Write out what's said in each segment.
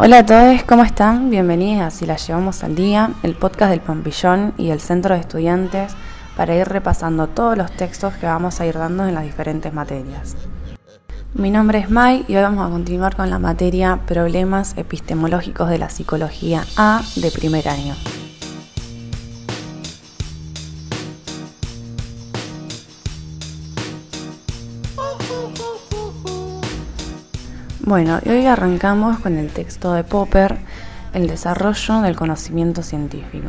Hola a todos, ¿cómo están? Bienvenidos a Si la llevamos al día, el podcast del Pompillón y el Centro de Estudiantes para ir repasando todos los textos que vamos a ir dando en las diferentes materias. Mi nombre es Mai y hoy vamos a continuar con la materia Problemas epistemológicos de la psicología A de primer año. Bueno, y hoy arrancamos con el texto de Popper, El desarrollo del conocimiento científico.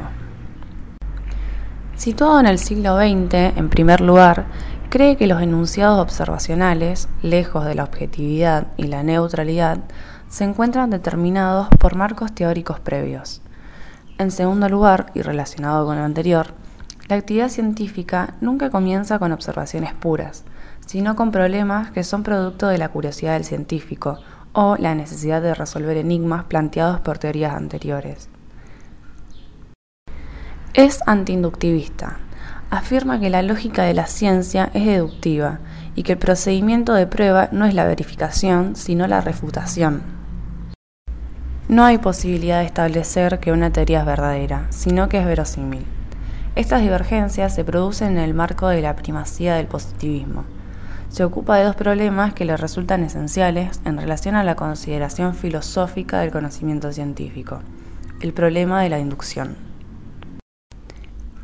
Situado en el siglo XX, en primer lugar, cree que los enunciados observacionales, lejos de la objetividad y la neutralidad, se encuentran determinados por marcos teóricos previos. En segundo lugar, y relacionado con lo anterior, la actividad científica nunca comienza con observaciones puras, sino con problemas que son producto de la curiosidad del científico o la necesidad de resolver enigmas planteados por teorías anteriores. Es antiinductivista. Afirma que la lógica de la ciencia es deductiva y que el procedimiento de prueba no es la verificación, sino la refutación. No hay posibilidad de establecer que una teoría es verdadera, sino que es verosímil. Estas divergencias se producen en el marco de la primacía del positivismo se ocupa de dos problemas que le resultan esenciales en relación a la consideración filosófica del conocimiento científico. El problema de la inducción.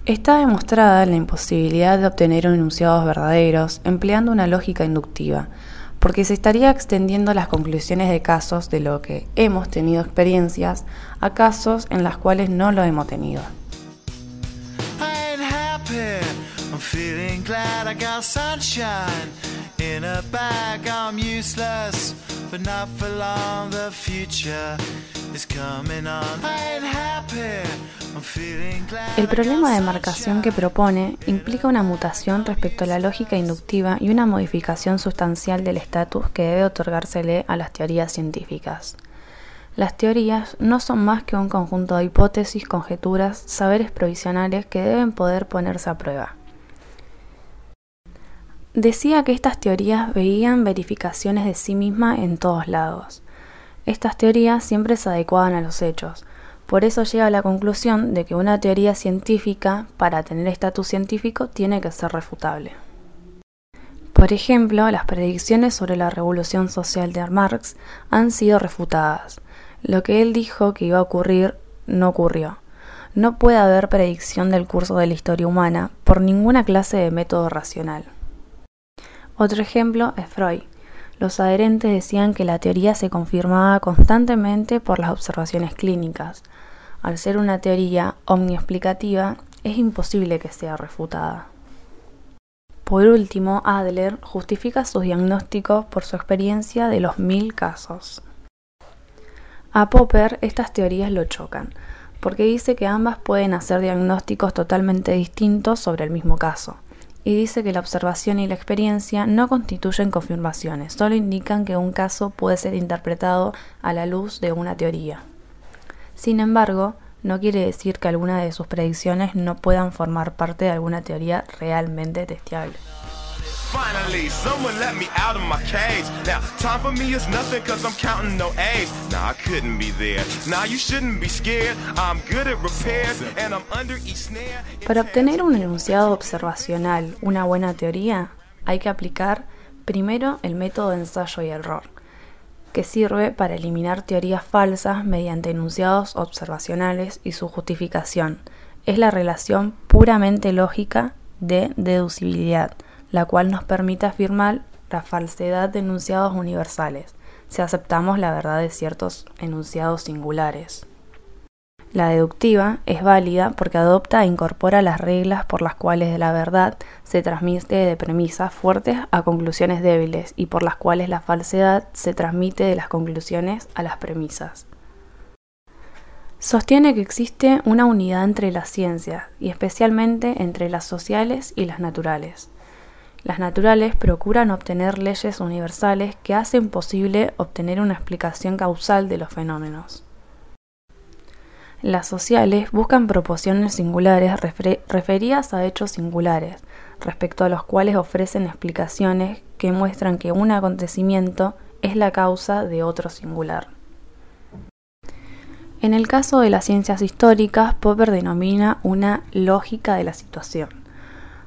Está demostrada la imposibilidad de obtener enunciados verdaderos empleando una lógica inductiva, porque se estaría extendiendo las conclusiones de casos de lo que hemos tenido experiencias a casos en los cuales no lo hemos tenido. El problema de marcación que propone implica una mutación respecto a la lógica inductiva y una modificación sustancial del estatus que debe otorgársele a las teorías científicas. Las teorías no son más que un conjunto de hipótesis, conjeturas, saberes provisionales que deben poder ponerse a prueba. Decía que estas teorías veían verificaciones de sí misma en todos lados. Estas teorías siempre se adecuaban a los hechos. Por eso llega a la conclusión de que una teoría científica, para tener estatus científico, tiene que ser refutable. Por ejemplo, las predicciones sobre la revolución social de Marx han sido refutadas. Lo que él dijo que iba a ocurrir no ocurrió. No puede haber predicción del curso de la historia humana por ninguna clase de método racional. Otro ejemplo es Freud. Los adherentes decían que la teoría se confirmaba constantemente por las observaciones clínicas. Al ser una teoría omniexplicativa, es imposible que sea refutada. Por último, Adler justifica sus diagnósticos por su experiencia de los mil casos. A Popper estas teorías lo chocan, porque dice que ambas pueden hacer diagnósticos totalmente distintos sobre el mismo caso y dice que la observación y la experiencia no constituyen confirmaciones, solo indican que un caso puede ser interpretado a la luz de una teoría. Sin embargo, no quiere decir que alguna de sus predicciones no puedan formar parte de alguna teoría realmente testeable. Finally, someone let me out of my cage. Now, time for me is nothing cause I'm counting no A's. Nah, I couldn't be there. Nah, you shouldn't be scared. I'm good at repairs and I'm under each snare. Para obtener un enunciado observacional, una buena teoría, hay que aplicar primero el método de ensayo y error, que sirve para eliminar teorías falsas mediante enunciados observacionales y su justificación. Es la relación puramente lógica de deducibilidad la cual nos permite afirmar la falsedad de enunciados universales, si aceptamos la verdad de ciertos enunciados singulares. La deductiva es válida porque adopta e incorpora las reglas por las cuales la verdad se transmite de premisas fuertes a conclusiones débiles y por las cuales la falsedad se transmite de las conclusiones a las premisas. Sostiene que existe una unidad entre las ciencias y especialmente entre las sociales y las naturales. Las naturales procuran obtener leyes universales que hacen posible obtener una explicación causal de los fenómenos. Las sociales buscan proporciones singulares referidas a hechos singulares, respecto a los cuales ofrecen explicaciones que muestran que un acontecimiento es la causa de otro singular. En el caso de las ciencias históricas, Popper denomina una lógica de la situación,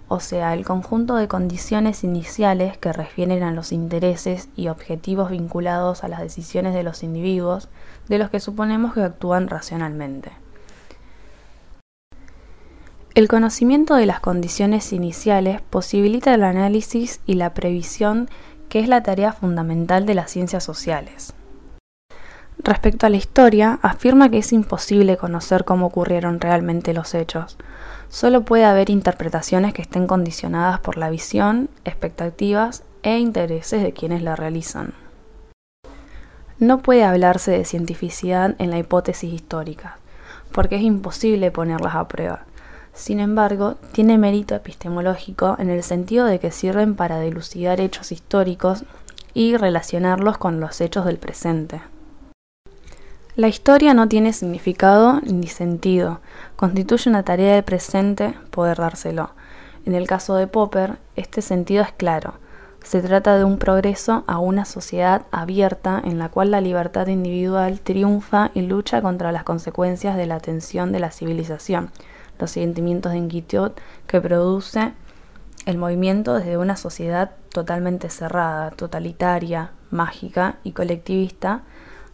o sea, el conjunto de condiciones iniciales que refieren a los intereses y objetivos vinculados a las decisiones de los individuos de los que suponemos que actúan racionalmente. El conocimiento de las condiciones iniciales posibilita el análisis y la previsión que es la tarea fundamental de las ciencias sociales. Respecto a la historia, afirma que es imposible conocer cómo ocurrieron realmente los hechos. Solo puede haber interpretaciones que estén condicionadas por la visión, expectativas e intereses de quienes la realizan. No puede hablarse de cientificidad en la hipótesis histórica, porque es imposible ponerlas a prueba. Sin embargo, tiene mérito epistemológico en el sentido de que sirven para dilucidar hechos históricos y relacionarlos con los hechos del presente. La historia no tiene significado ni sentido, constituye una tarea del presente poder dárselo. En el caso de Popper, este sentido es claro. Se trata de un progreso a una sociedad abierta en la cual la libertad individual triunfa y lucha contra las consecuencias de la tensión de la civilización, los sentimientos de inquietud que produce el movimiento desde una sociedad totalmente cerrada, totalitaria, mágica y colectivista,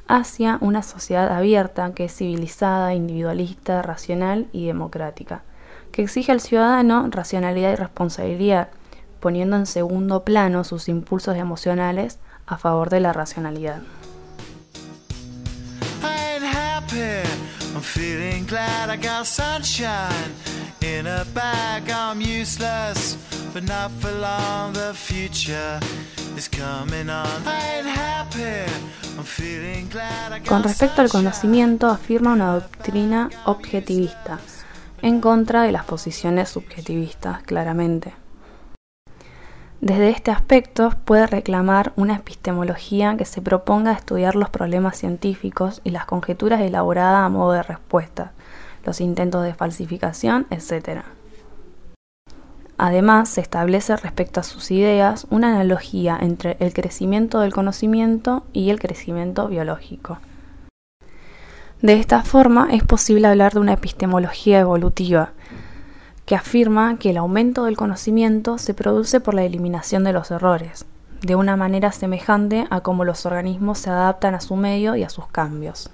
hacia una sociedad abierta que es civilizada, individualista, racional y democrática, que exige al ciudadano racionalidad y responsabilidad, poniendo en segundo plano sus impulsos emocionales a favor de la racionalidad. Con respecto al conocimiento, afirma una doctrina objetivista, en contra de las posiciones subjetivistas, claramente. Desde este aspecto puede reclamar una epistemología que se proponga estudiar los problemas científicos y las conjeturas elaboradas a modo de respuesta, los intentos de falsificación, etc. Además, se establece respecto a sus ideas una analogía entre el crecimiento del conocimiento y el crecimiento biológico. De esta forma es posible hablar de una epistemología evolutiva, que afirma que el aumento del conocimiento se produce por la eliminación de los errores, de una manera semejante a cómo los organismos se adaptan a su medio y a sus cambios.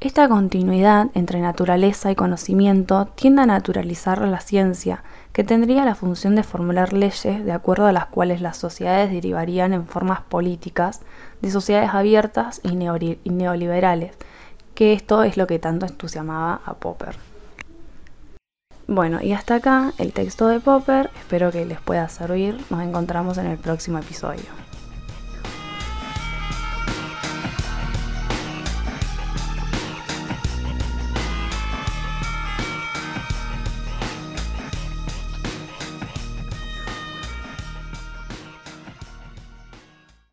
Esta continuidad entre naturaleza y conocimiento tiende a naturalizar la ciencia, que tendría la función de formular leyes de acuerdo a las cuales las sociedades derivarían en formas políticas de sociedades abiertas y, neoliberales, que esto es lo que tanto entusiasmaba a Popper. Bueno, y hasta acá el texto de Popper, espero que les pueda servir, nos encontramos en el próximo episodio.